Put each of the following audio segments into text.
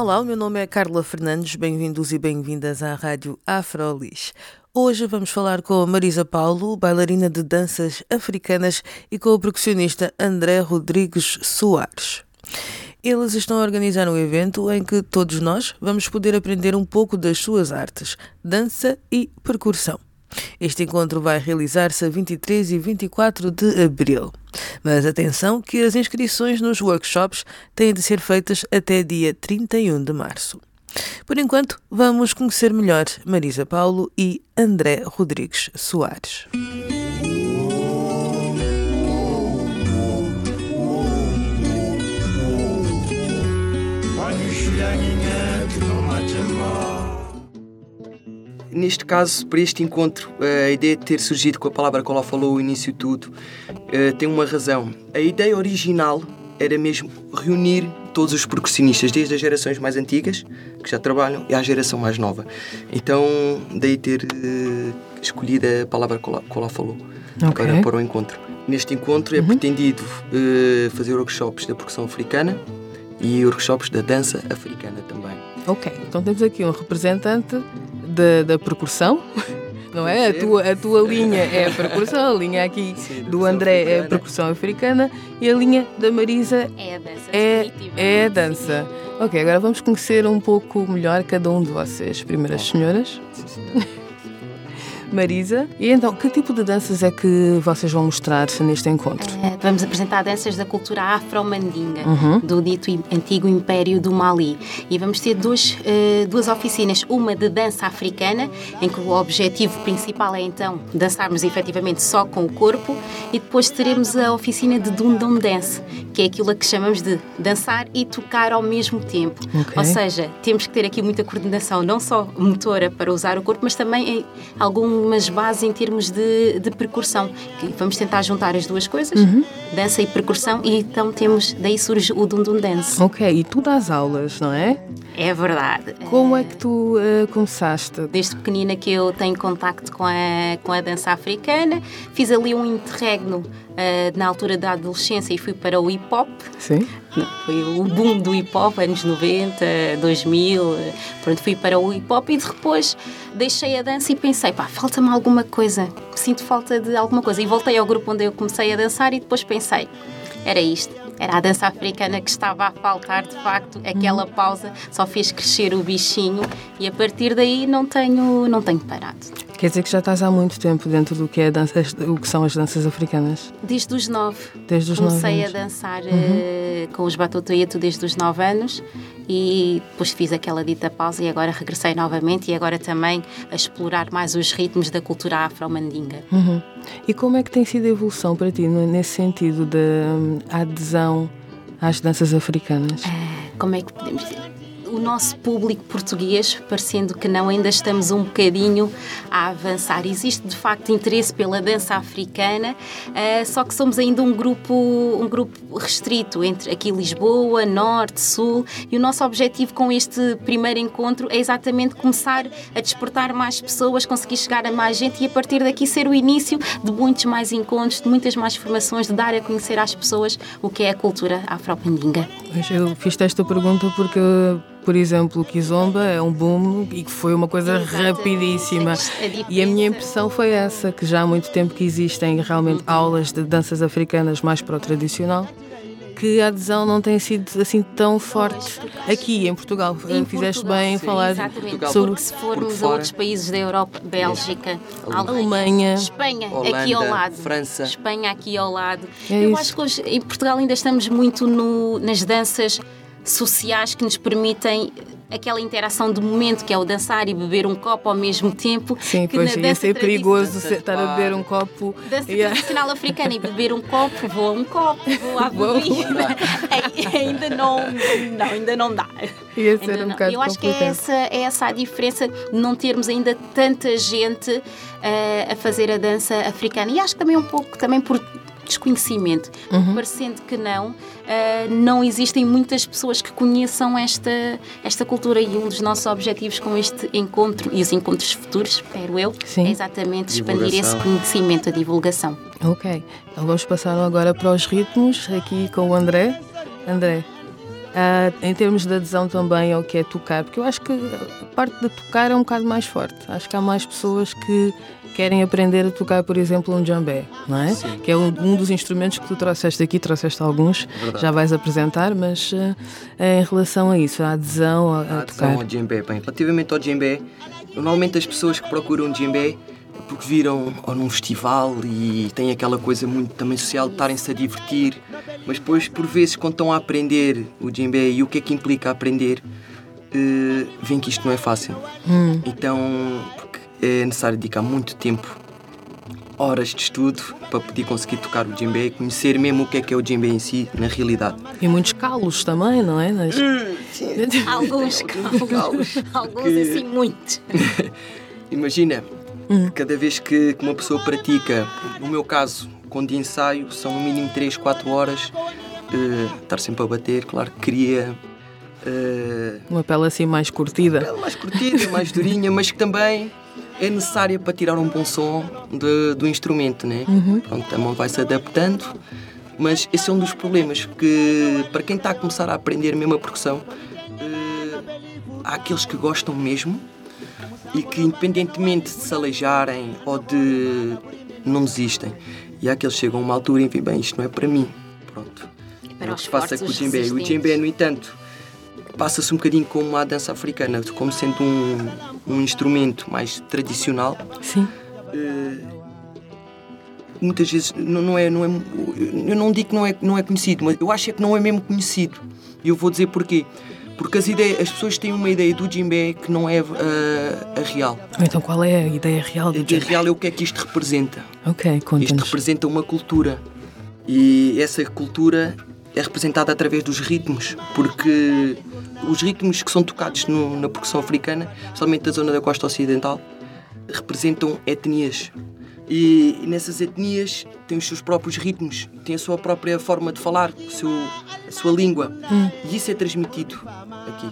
Olá, o meu nome é Carla Fernandes, bem-vindos e bem-vindas à Rádio Afrolis. Hoje vamos falar com a Marisa Paulo, bailarina de danças africanas, e com o percussionista André Rodrigues Soares. Eles estão a organizar um evento em que todos nós vamos poder aprender um pouco das suas artes, dança e percussão. Este encontro vai realizar-se a 23 e 24 de abril. Mas atenção que as inscrições nos workshops têm de ser feitas até dia 31 de março. Por enquanto, vamos conhecer melhor Marisa Paulo e André Rodrigues Soares. Neste caso, para este encontro, eh, a ideia de ter surgido com a palavra que ela falou o início de tudo, eh, tem uma razão. A ideia original era mesmo reunir todos os percussionistas, desde as gerações mais antigas, que já trabalham, e à geração mais nova. Então, daí ter uh, escolhido a palavra que ela falou okay. para, para o encontro. Neste encontro é uhum. pretendido uh, fazer workshops da percussão africana e workshops da dança africana também. Ok, então temos aqui um representante da, da percussão. não é? A tua, a tua linha é a percussão, a linha aqui Sim, do André africana. é a percussão africana e a linha da Marisa é a dança. É, é a dança. Ok, agora vamos conhecer um pouco melhor cada um de vocês. Primeiras senhoras. Sim, Marisa. E então, que tipo de danças é que vocês vão mostrar neste encontro? Uh, vamos apresentar danças da cultura afro-mandinga, uhum. do dito antigo Império do Mali. E vamos ter duas, uh, duas oficinas, uma de dança africana, em que o objetivo principal é então dançarmos efetivamente só com o corpo, e depois teremos a oficina de Dundum Dance, que é aquilo a que chamamos de dançar e tocar ao mesmo tempo. Okay. Ou seja, temos que ter aqui muita coordenação, não só motora para usar o corpo, mas também algum algumas bases em termos de, de percussão. Que vamos tentar juntar as duas coisas, uhum. dança e percussão, e então temos, daí surge o Dundum Dance. Ok, e tu dás aulas, não é? É verdade. Como é que tu uh, começaste? Desde pequenina que eu tenho contacto com a, com a dança africana, fiz ali um interregno uh, na altura da adolescência e fui para o hip hop. Sim. Foi o boom do hip hop, anos 90, 2000. Pronto, fui para o hip hop e depois deixei a dança e pensei, pá, falta-me alguma coisa. Sinto falta de alguma coisa. E voltei ao grupo onde eu comecei a dançar e depois pensei, era isto era a dança africana que estava a faltar, de facto, aquela uhum. pausa só fez crescer o bichinho e a partir daí não tenho, não tenho parado. Quer dizer que já estás há muito tempo dentro do que, é dança, o que são as danças africanas? Desde os nove. Desde os Comecei nove a dançar uhum. uh, com os Batutueto desde os nove anos e depois fiz aquela dita pausa e agora regressei novamente e agora também a explorar mais os ritmos da cultura afro-mandinga. Uhum. E como é que tem sido a evolução para ti nesse sentido da hum, adesão às danças africanas? Uh, como é que podemos dizer? O nosso público português, parecendo que não, ainda estamos um bocadinho a avançar. Existe de facto interesse pela dança africana, uh, só que somos ainda um grupo, um grupo restrito entre aqui Lisboa, Norte, Sul, e o nosso objetivo com este primeiro encontro é exatamente começar a despertar mais pessoas, conseguir chegar a mais gente e a partir daqui ser o início de muitos mais encontros, de muitas mais formações, de dar a conhecer às pessoas o que é a cultura afro-pandinga. Eu fiz esta pergunta porque por exemplo, o Kizomba é um boom e que foi uma coisa rapidíssima. É e a minha impressão foi essa, que já há muito tempo que existem realmente aulas de danças africanas mais para o tradicional que a adesão não tem sido assim tão forte aqui em Portugal. Em Fizeste Portugal, bem em falar exatamente. sobre porque se formos a outros países da Europa, Bélgica, Alemanha, Espanha, Holanda, aqui ao lado, França, Espanha aqui ao lado. É Eu isso. acho que hoje em Portugal ainda estamos muito no, nas danças sociais que nos permitem aquela interação de momento que é o dançar e beber um copo ao mesmo tempo. Sim, que pois na ia ser perigoso Dança se- de estar a beber um copo. Dança Yeah. tradicional africana e beber um copo, voa um copo, a Voa. bebida. ainda não, não, ainda não dá. Ia ser Ainda um não. bocado Eu acho que é essa, é essa a diferença de não termos ainda tanta gente eh, a fazer a dança africana. E acho que também um pouco também por desconhecimento. Uhum. Parecendo que não, eh, não existem muitas pessoas que conheçam esta, esta cultura e um dos nossos objetivos com este encontro e os encontros futuros, espero eu, Sim. é exatamente expandir esse conhecimento, a divulgação. Ok, então vamos passar agora para os ritmos, aqui com o André. André, ah, em termos de adesão também ao que é tocar, porque eu acho que a parte de tocar é um bocado mais forte. Acho que há mais pessoas que querem aprender a tocar, por exemplo, um djambé, não é? Sim. Que é um, um dos instrumentos que tu trouxeste aqui, trouxeste alguns, Verdade. já vais apresentar, mas ah, em relação a isso, a adesão a, a A adesão tocar. ao djembe. Bem, relativamente ao djembe, normalmente as pessoas que procuram djembe é porque viram ou num festival e tem aquela coisa muito também social de estarem-se a divertir, mas depois, por vezes, quando estão a aprender o djembe e o que é que implica aprender, eh, veem que isto não é fácil. Então, porque é necessário dedicar muito tempo, horas de estudo, para poder conseguir tocar o djembe e conhecer mesmo o que é que é o djembe em si, na realidade. E muitos calos também, não é? Nas- Alguns calos, alguns assim muitos. Imagina, cada vez que, que uma pessoa pratica, no meu caso, com de ensaio, são no mínimo 3, 4 horas, eh, estar sempre a bater, claro que queria eh, Uma pele assim mais curtida. ela mais curtida, mais durinha, mas que também é necessária para tirar um bom som de- do instrumento, né? Pronto, a mão vai se adaptando, mas esse é um dos problemas que para quem está a começar a aprender mesmo a percussão, eh, há aqueles que gostam mesmo e que independentemente de se aleijarem ou de não desistem, e há que chegam a uma altura e veem, bem, isto não é para mim. Pronto. Para é o que se passa com o djembe. O djembe, no entanto, passa-se um bocadinho como a dança africana, como sendo um, um instrumento mais tradicional. Sim. eh, muitas vezes não, não é, não é. Eu não digo que não é, não é conhecido, mas eu acho é que não é mesmo conhecido. E eu vou dizer porquê. Porque as, ideias, as pessoas têm uma ideia do djembe que não é ah, a real. Então qual é a ideia real A do ideia djembe? real é o que é que isto representa. Ok, Isto conta-nos. representa uma cultura e essa cultura é representada através dos ritmos, porque os ritmos que são tocados no- na percussão africana, especialmente da zona da costa ocidental, representam etnias. E, nessas etnias têm os seus próprios ritmos, têm a sua própria forma de falar, o seu, a sua língua. E isso é transmitido aqui.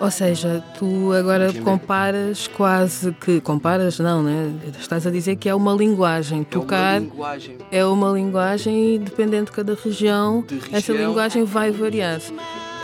Ou seja, tu agora comparas quase que. Comparas, não, né? Estás a dizer que é uma linguagem. É Tocar uma linguagem. é uma linguagem e dependendo de cada região, De essa região. linguagem vai variar.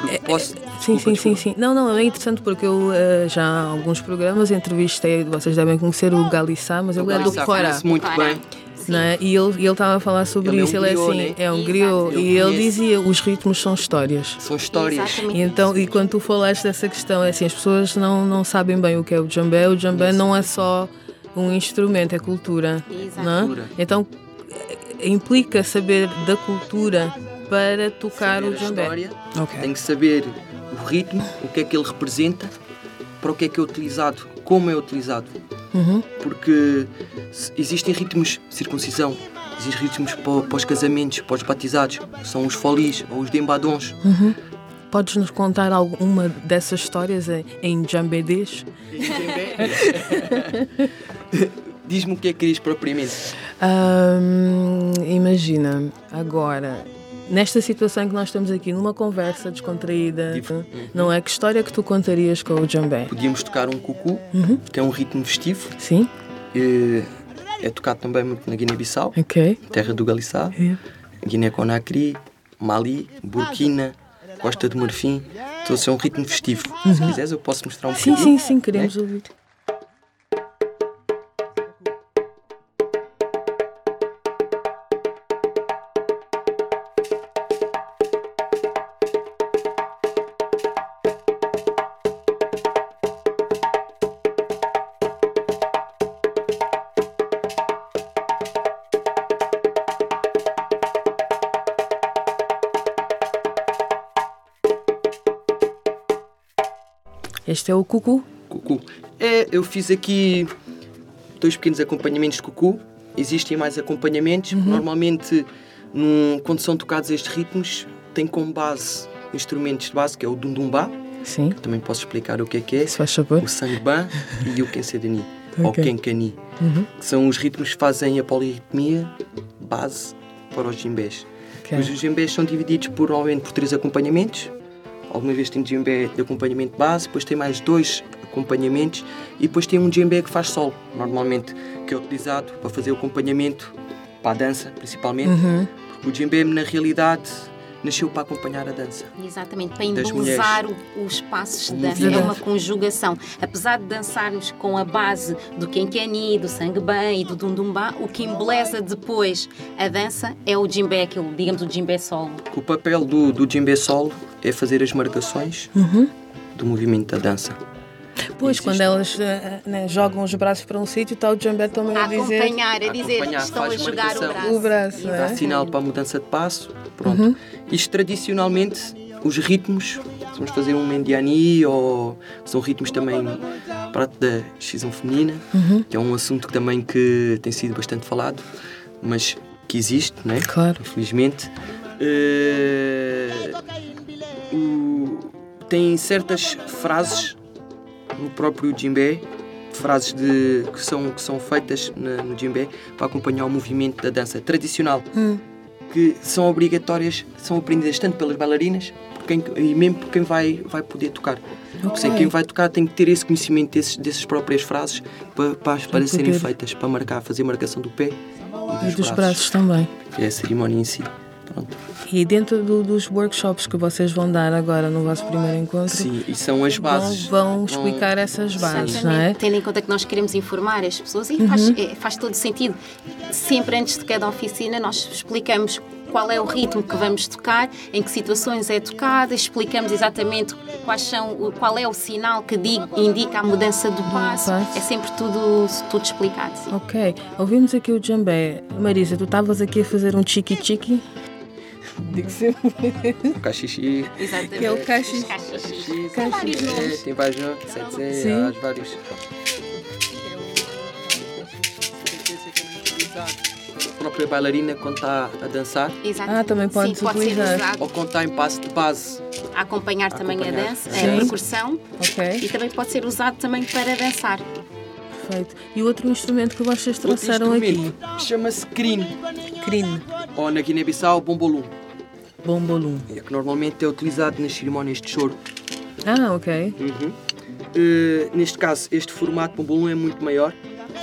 Porque posso, Sim, sim, sim, sim. Não, não, é interessante porque eu eh, já há alguns programas entrevistei, vocês devem conhecer o Galissá, mas ele é do Corá. muito bem. Não é? E ele ele estava a falar sobre Ele é um isso. ele é griot, assim, né? é um Exato. griot. Eu E ele dizia: os ritmos são histórias. São histórias. Exatamente. E, então, e quando tu falaste dessa questão, é assim, as pessoas não, não sabem bem o que é o djambé. O djambé não é só um instrumento, é cultura. Exato. Não é? Cultura. Então, eh, implica saber da cultura para tocar Saber o djambé. história, Ok. Tem que saber o ritmo, o que é que ele representa, para o que é que é utilizado, como é utilizado. Uhum. Porque existem ritmos de circuncisão, existem ritmos para, para os casamentos, para os batizados, são os folis ou os dembadons. Podes nos contar alguma dessas histórias em, em djambedês? Diz-me o que é que querias propriamente. Ahm, imagina, agora, nesta situação em que nós estamos aqui, numa conversa descontraída, Div- não é? Que história que tu contarias com o djambé? Podíamos tocar um cucu, que é um ritmo festivo, Sim? eh, é tocado também muito na Guiné-Bissau, Ok. terra do Galissá, É. Guiné-Conakry, Mali, Burkina, Costa do Marfim. Então, é um ritmo festivo. Se quiseres, eu posso mostrar um Sim, bocadinho. sim, sim, queremos ouvir. Este é o cucu? Cucu. É, eu fiz aqui dois pequenos acompanhamentos de cucu. Existem mais acompanhamentos. Uhum. Normalmente, num, quando são tocados estes ritmos, tem como base instrumentos de base, que é o dundumbá. Sim. Também posso explicar o que é que é. Se faz favor. O sangbã e o kensedani, ou Ok. kenkani. Uhum. Que são os ritmos que fazem a polirritmia base para os djembés. Ok. Os djembés são divididos por, normalmente por três acompanhamentos. Alguma vez tem djembé de acompanhamento base, depois tem mais dois acompanhamentos e depois tem um djembé que faz solo, normalmente, que é utilizado para fazer o acompanhamento para a dança, principalmente. Uhum. Porque o djembé, na realidade, nasceu para acompanhar a dança. Exatamente, para embelezar o- os passos de dança. É uma conjugação. Apesar de dançarmos com a base do Kenkeni, do Sangbã e do Dundumbá, o que embeleza depois a dança é o djembé, aquilo, digamos, o djembé solo. O papel do, do djembé solo é fazer as marcações Uhum. do movimento da dança. Pois, Existe. quando elas eh, né, jogam os braços para um sítio, está o Jambé também a A dizer acompanhar, a dizer Acompanhar, que estão a jogar o braço. o braço. Dá é? sinal para a mudança de passo. Pronto. Isto tradicionalmente, os ritmos, se vamos fazer um mendiani ou são ritmos também prato da excisão feminina, que é um assunto que também que tem sido bastante falado, mas que existe, né? Claro. Infelizmente. Eh, o- tem certas frases no próprio djembe, frases de, que, são, que são feitas na- no djembe para acompanhar o movimento da dança tradicional, Hum. que são obrigatórias, são aprendidas tanto pelas bailarinas quem, e mesmo por quem vai, vai poder tocar. É que quem vai tocar tem que ter esse conhecimento desses, dessas próprias frases para, para, para serem feitas, para marcar, fazer marcação do pé e E dos, dos braços também. é a cerimónia em si. E dentro do- dos workshops que vocês vão dar agora no vosso primeiro encontro, Sim, e são as vão, bases. vão explicar essas bases, não Exatamente, é? tendo em conta que nós queremos informar as pessoas e faz, é, faz todo sentido. Sempre antes de cada oficina nós explicamos qual é o ritmo que vamos tocar, em que situações é tocada, explicamos exatamente quais são, qual é o sinal que di- indica a mudança do passo. passo. É sempre tudo, tudo explicado. sim. Ok, ouvimos aqui o Jambé. Marisa, tu estavas aqui a fazer um chiqui-chiqui? Digo sempre. Caxixi. Exatamente. Que é o caxi- Os caxixis. Caxixi. São vários nomes. É, tem vários nomes. Sete Zé, Sim. há vários. A própria bailarina quando está a dançar Exato. Ah, também pode Sim, pode ser utilizar. usado ou quando está em passo de base. a acompanhar também a acompanhar. dança, Sim. a percussão Ok, e também pode ser usado também para dançar. perfeito. E o outro instrumento que vocês trouxeram aqui? chama-se crine Crine. ou na Guiné-Bissau bombolum. Bombolum. É que normalmente é utilizado nas cerimónias de choro. Ah, ok. Uhum. Eh, neste caso, este formato bombolum é muito maior.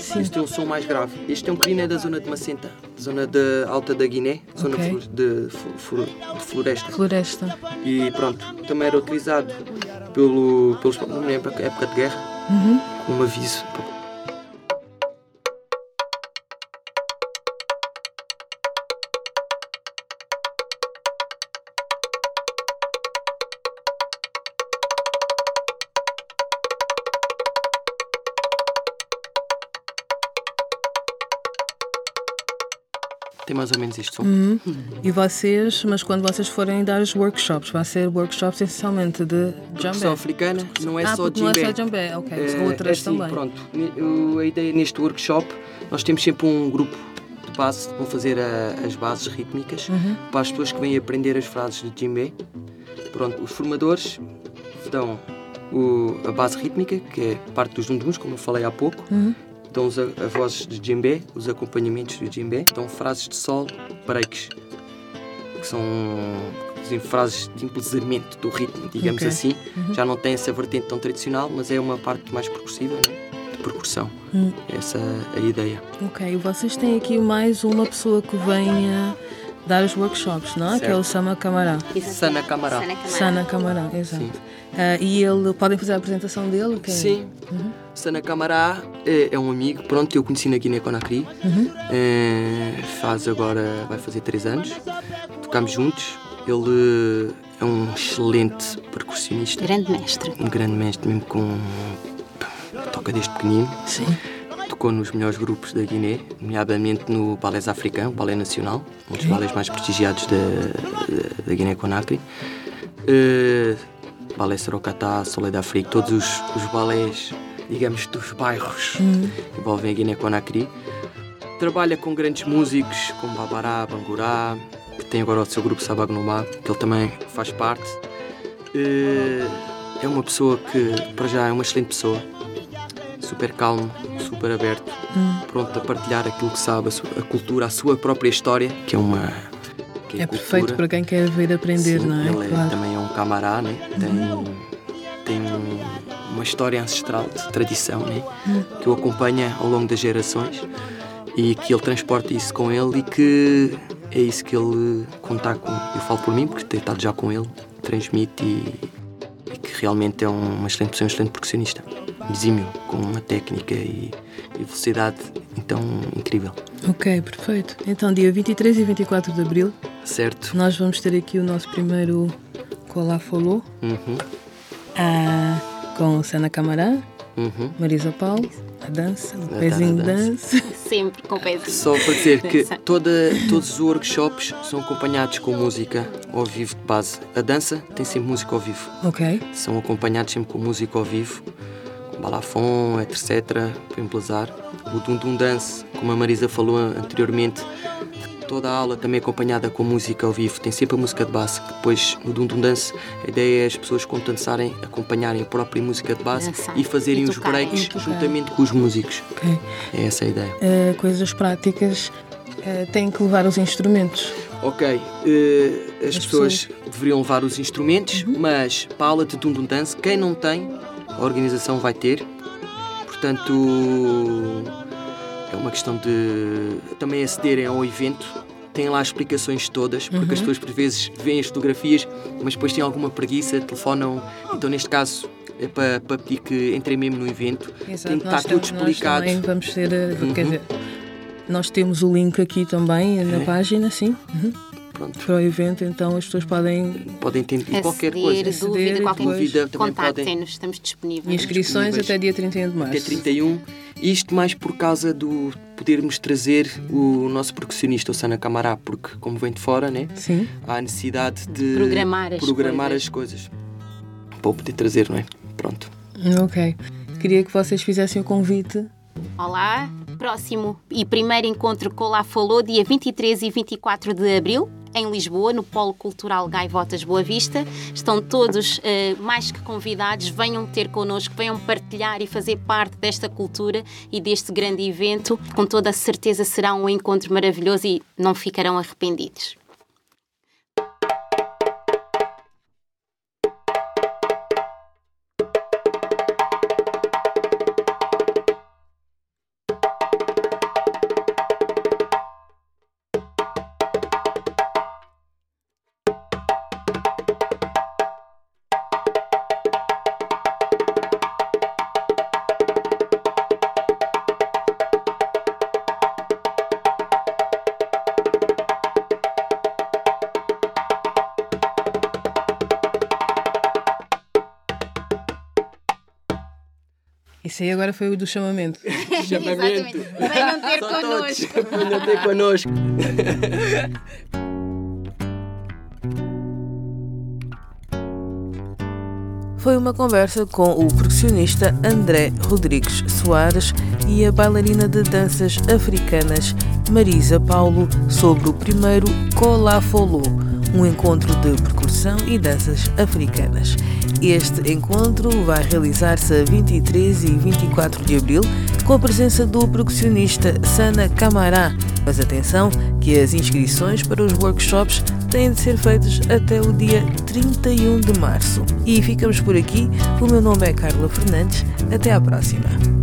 Sim. Este tem um som mais grave. Este é um crine da zona de Macenta, zona de alta da Guiné, zona Ok. flo- de, flo- flo- de floresta. Floresta. E pronto, também era utilizado pelo, pelos na época, de guerra, Uhum. como aviso. Tem mais ou menos som. Uhum. E vocês, mas quando vocês forem dar os workshops, vai ser workshops essencialmente de Jambé. africana não é ah, só porque não é só Jambé, ok. É outras assim, também. Pronto, a ideia neste workshop, nós temos sempre um grupo de base, vão fazer a- as bases rítmicas Uhum. para as pessoas que vêm aprender as frases de djembe. Pronto, os formadores dão o- a base rítmica, que é parte dos dunduns, como eu falei há pouco. Uhum. Dão os a, vozes de djembe, os acompanhamentos de djembe. Dão frases de sol, breaks, que são frases de embelezamento do ritmo, digamos Ok. assim. Já não tem essa vertente tão tradicional, mas é uma parte mais percussiva, né? de percussão. Hum. Essa é a ideia. Ok, vocês têm aqui mais uma pessoa que venha dar os workshops, não é? Que é o. Sama Camará. Sana Camará. Sana Camará. Sana Camará, exato. Ah, e ele, podem fazer a apresentação dele? Quem? Sim. Sana Camará é, é um amigo, pronto, eu conheci na Guiné-Conakry. Uhum. É, faz agora, vai fazer três anos. Tocamos juntos. Ele é um excelente percussionista. Grande mestre. Um grande mestre, mesmo com. toca desde pequenino. Sim. Tocou nos melhores grupos da Guiné, nomeadamente no Balés Africano, Balé Nacional, um dos balés mais prestigiados da, da, da Guiné-Conakry. Eh, Balé Sorocatá, Soledad Afrique, todos os, os balés, digamos, dos bairros que envolvem a Guiné-Conakry. Trabalha com grandes músicos como Babará, Bangurá, que tem agora o seu grupo Sabagnumá, que ele também faz parte. Eh, É uma pessoa que, para já, é uma excelente pessoa, super calmo, super aberto, pronto a partilhar aquilo que sabe, a, sua- a cultura, a sua própria história, que é uma. Que É cultura. perfeito para quem quer vir aprender, Sim, não é? Ele Claro. também é um camará, né? tem, tem um- uma história ancestral de tradição né? Hum. que o acompanha ao longo das gerações e que ele transporta isso com ele e que é isso que ele conta com. Eu falo por mim, porque tenho estado já com ele, transmite e, e que realmente é um- uma excelente pessoa, um excelente percussionista. Exímio, com uma técnica e, e velocidade então incrível. Ok, perfeito. Então, dia 23 e 24 de abril, Certo? nós vamos ter aqui o nosso primeiro Colá Folô, Uhum, ah, com Sana Camará, uhum. Marisa Paulo, a dança, o pezinho de dança. Sempre com pezinho. Só para dizer que toda, todos os workshops são acompanhados com música ao vivo de base. A dança tem sempre música ao vivo. Ok, São acompanhados sempre com música ao vivo, balafon, etc. Para emblazar. O Dum Dance, como a Marisa falou anteriormente, toda a aula também acompanhada com música ao vivo. Tem sempre a música de base. que Depois, no Dum Dance, a ideia é as pessoas, quando dançarem, acompanharem a própria música de base Dançar. e fazerem E os breaks juntamente com os músicos. ok. É essa a ideia. Ah, coisas práticas, ah, têm que levar os instrumentos. Ok, eh, as, As pessoas, deveriam levar os instrumentos, mas para a aula de Dundum Dance, quem não tem, a organização vai ter. Portanto, é uma questão de também acederem ao evento. Tem lá as explicações todas, porque as pessoas por vezes veem as fotografias, mas depois têm alguma preguiça, telefonam. Então, neste caso, é para, para pedir que entrem mesmo no evento. Tem que estar tudo nós explicado. também vamos ter, ah, Uhum. dizer, nós temos o link aqui também na É. página, sim, uhum, Pronto, para o evento, então as pessoas podem podem ter qualquer coisa. Aceder dúvida, qualquer Dúvida contactem-nos, estamos disponíveis. inscrições disponíveis. até dia 31 de março. até 31. Isto mais por causa do podermos trazer o nosso percussionista, o Sana Camará, porque como vem de fora, né, Sim. há a necessidade de Programar as programar coisas. as coisas. Para o poder trazer, não é? Pronto. Ok. Queria que vocês fizessem o convite. Olá, próximo e primeiro encontro com Lá Falou, dia 23 e 24 de abril, em Lisboa, no Polo Cultural Gaivotas Boa Vista. Estão todos eh, mais que convidados, venham ter connosco, venham partilhar e fazer parte desta cultura e deste grande evento. Com toda a certeza será um encontro maravilhoso e não ficarão arrependidos. Isso aí agora foi o do chamamento. Chamamento. Venham ter Só todos. connosco. Venham ter connosco. Foi uma conversa com o percussionista André Rodrigues Soares e a bailarina de danças africanas Marisa Paulo sobre o primeiro Colafolo, um encontro de percussão e danças africanas. Este encontro vai realizar-se a 23 e 24 de abril com a presença do percussionista Sana Camará. Mas atenção que as inscrições para os workshops têm de ser feitas até o dia 31 de março. E ficamos por aqui. O meu nome é Carla Fernandes. Até à próxima.